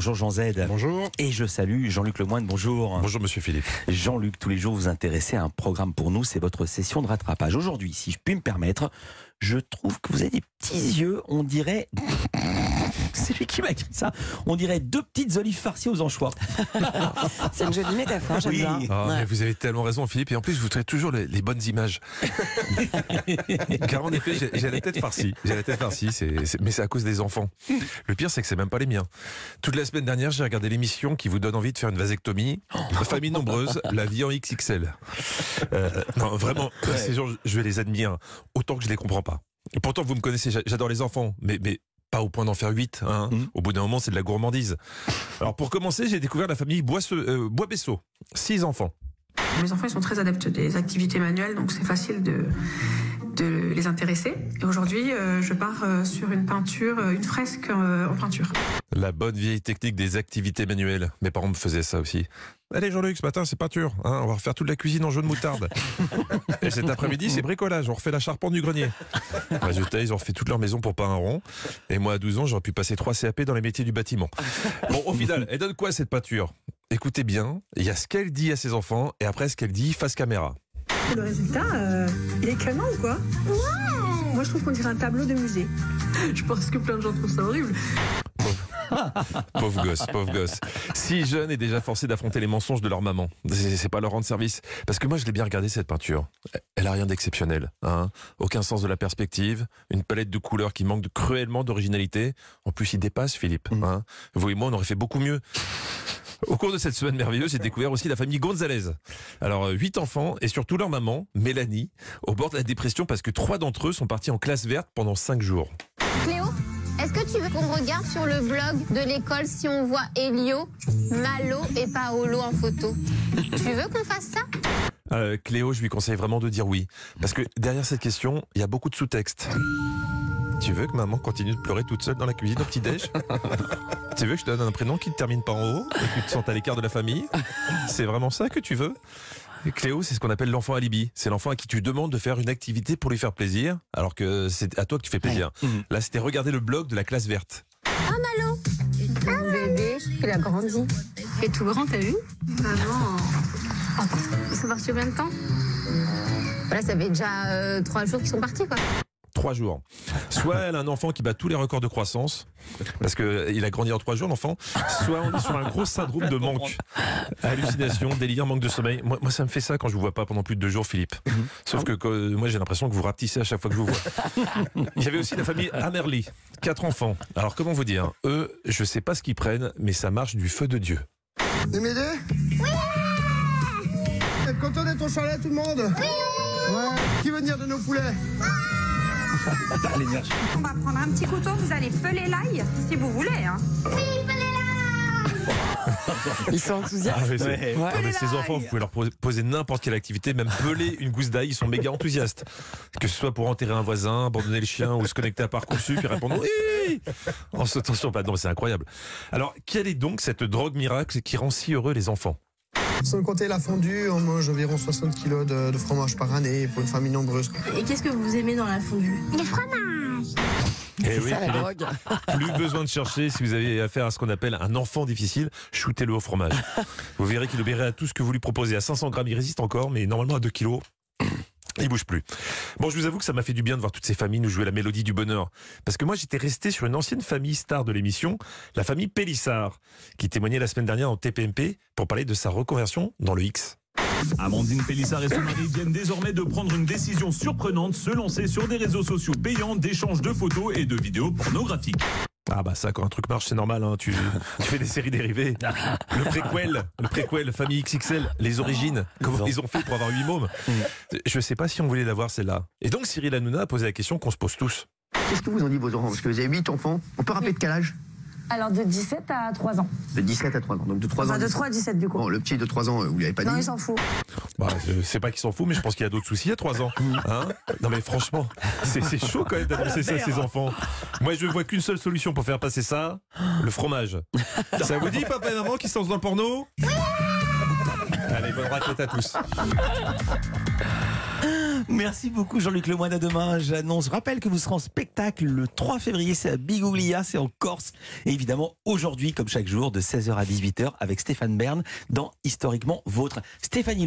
Bonjour Jean Z. Bonjour. Et je salue Jean-Luc Lemoyne. Bonjour. Bonjour Monsieur Philippe. Jean-Luc, tous les jours vous intéressez à un programme pour nous, c'est votre session de rattrapage. Aujourd'hui, si je puis me permettre, je trouve que vous avez des petits yeux, on dirait. C'est lui qui m'a écrit ça. On dirait deux petites olives farcies aux anchois. C'est une jolie métaphore, j'aime Oui. bien. Ah, Ouais. mais vous avez tellement raison Philippe et en plus vous traitez toujours les, les bonnes images. Car en effet j'ai la tête farcie. J'ai la tête farcie, mais c'est à cause des enfants. Le pire c'est que c'est même pas les miens. Toute la semaine dernière j'ai regardé l'émission qui vous donne envie de faire une vasectomie. Famille nombreuse, la vie en XXL. Euh, non vraiment, ces gens je vais les admirer autant que je les comprends pas. Et pourtant vous me connaissez, j'a- j'adore les enfants, mais, mais pas au point d'en faire 8. Hein. Mhm. Au bout d'un moment, c'est de la gourmandise. Alors pour commencer, j'ai découvert la famille euh, Bois-Bessot. Six enfants. Mes enfants ils sont très adeptes des activités manuelles, donc c'est facile de, de les intéresser. Et aujourd'hui, euh, je pars euh, sur une peinture, euh, une fresque euh, en peinture. La bonne vieille technique des activités manuelles. Mes parents me faisaient ça aussi. Allez Jean-Luc, ce matin c'est peinture. Hein, on va refaire toute la cuisine en jaune moutarde. Et cet après-midi c'est bricolage. On refait la charpente du grenier. Résultat, ils ont refait toute leur maison pour pas un rond. Et moi à 12 ans, j'aurais pu passer 3 CAP dans les métiers du bâtiment. Bon, au final, elle donne quoi cette peinture? Écoutez bien, il y a ce qu'elle dit à ses enfants et après ce qu'elle dit face caméra. Le résultat, euh, il est canon ou quoi Moi je trouve qu'on dirait un tableau de musée. Je pense que plein de gens trouvent ça horrible. Pauvre gosse, pauvre gosse. Si jeune et déjà forcé d'affronter les mensonges de leur maman. C'est c'est pas leur rendre service. Parce que moi, je l'ai bien regardé cette peinture. Elle a rien d'exceptionnel. Hein Aucun sens de la perspective. Une palette de couleurs qui manque de, cruellement d'originalité. En plus, il dépasse, Philippe. Hein Vous et moi, on aurait fait beaucoup mieux. Au cours de cette semaine merveilleuse, j'ai découvert aussi la famille Gonzalez. Alors, euh, huit enfants et surtout leur maman, Mélanie, au bord de la dépression parce que trois d'entre eux sont partis en classe verte pendant cinq jours. Cléo, est-ce que tu veux qu'on regarde sur le blog de l'école si on voit Elio, Malo et Paolo en photo? Tu veux qu'on fasse ça? Euh, Cléo, je lui conseille vraiment de dire oui. Parce que derrière cette question, il y a beaucoup de sous-textes. Tu veux que maman continue de pleurer toute seule dans la cuisine au petit-déj? Tu veux que je te donne un prénom qui ne termine pas en haut et que tu te sentes à l'écart de la famille? C'est vraiment ça que tu veux? Cléo, c'est ce qu'on appelle l'enfant alibi. C'est l'enfant à qui tu demandes de faire une activité pour lui faire plaisir, alors que c'est à toi que tu fais plaisir. Mhm. Là, c'était regarder le blog de la classe verte. Mon bébé, il a grandi. Et tout grand, t'as vu Maman. Ils sont partis combien de temps? Voilà, ça fait déjà euh, trois jours qu'ils sont partis, quoi. Trois jours. Soit elle a un enfant qui bat tous les records de croissance, parce qu'il a grandi en trois jours, l'enfant. Soit on est sur un gros syndrome de manque. Hallucination, délire, manque de sommeil. Moi, moi, ça me fait ça quand je vous vois pas pendant plus de deux jours, Philippe. Sauf que euh, moi, j'ai l'impression que vous rapetissez à chaque fois que je vous vois. Il y avait aussi la famille Amerly. Quatre enfants. Alors, comment vous dire Eux, je sais pas ce qu'ils prennent, mais ça marche du feu de Dieu. Vous m'aider Oui Vous êtes content d'être au chalet, tout le monde? Oui Ouais. Qui veut venir de nos poulets? On va prendre un petit couteau, vous allez peler l'ail si vous voulez. Hein. Ils sont enthousiastes. Ah, mais c'est- Ouais. Ah, mais ces enfants, vous pouvez leur poser- n'importe quelle activité, même peler une gousse d'ail, ils sont méga enthousiastes. Que ce soit pour enterrer un voisin, abandonner le chien ou se connecter à Parcoursup et répondre oui en sautant sur pas. Non, c'est incroyable. Alors, quelle est donc cette drogue miracle qui rend si heureux les enfants? Sans compter la fondue, on mange environ 60 kilos de, de fromage par année pour une famille nombreuse. Et qu'est-ce que vous aimez dans la fondue? Le fromage Eh oui, ça la plus besoin de chercher si vous avez affaire à ce qu'on appelle un enfant difficile, shootez-le au fromage. Vous verrez qu'il obéirait à tout ce que vous lui proposez. À 500 grammes, il résiste encore, mais normalement à 2 kilos. Il bouge plus. Bon, je vous avoue que ça m'a fait du bien de voir toutes ces familles nous jouer la mélodie du bonheur. Parce que moi, j'étais resté sur une ancienne famille star de l'émission, la famille Pélissard, qui témoignait la semaine dernière en TPMP pour parler de sa reconversion dans le X. Amandine Pélissard et son mari viennent désormais de prendre une décision surprenante, se lancer sur des réseaux sociaux payants d'échange de photos et de vidéos pornographiques. Ah bah ça, quand un truc marche, c'est normal. Hein. Tu, tu fais des séries dérivées. Le préquel, le préquel, famille XXL, les origines. Comment ils ont fait pour avoir huit mômes Je sais pas si on voulait l'avoir celle-là. Et donc Cyril Hanouna a posé la question qu'on se pose tous. Qu'est-ce que vous en dites vos enfants? Parce que vous avez 8 enfants. On peut rappeler de quel âge? Alors de 17 à 3 ans. De 17 à 3 ans. Donc de 3 ans. De 3 à 17 du coup. Bon, le petit de 3 ans, euh, vous lui avez pas non, dit il s'en fout. Je sais pas qu'ils s'en fout, mais je pense qu'il y a d'autres soucis à 3 ans. Hein? Non mais franchement, c'est chaud quand même d'annoncer ça à ses enfants. Moi je vois qu'une seule solution pour faire passer ça, le fromage. Ça vous dit papa et maman qui se lancent dans le porno? Allez, bonne raclette à tous. Merci beaucoup Jean-Luc Lemoine. À demain, j'annonce. Rappelle que vous serez en spectacle le 3 février. C'est à Bigoglia, c'est en Corse. Et évidemment, aujourd'hui, comme chaque jour, de 16h à 18h, avec Stéphane Bern dans Historiquement Vôtre. Stéphanie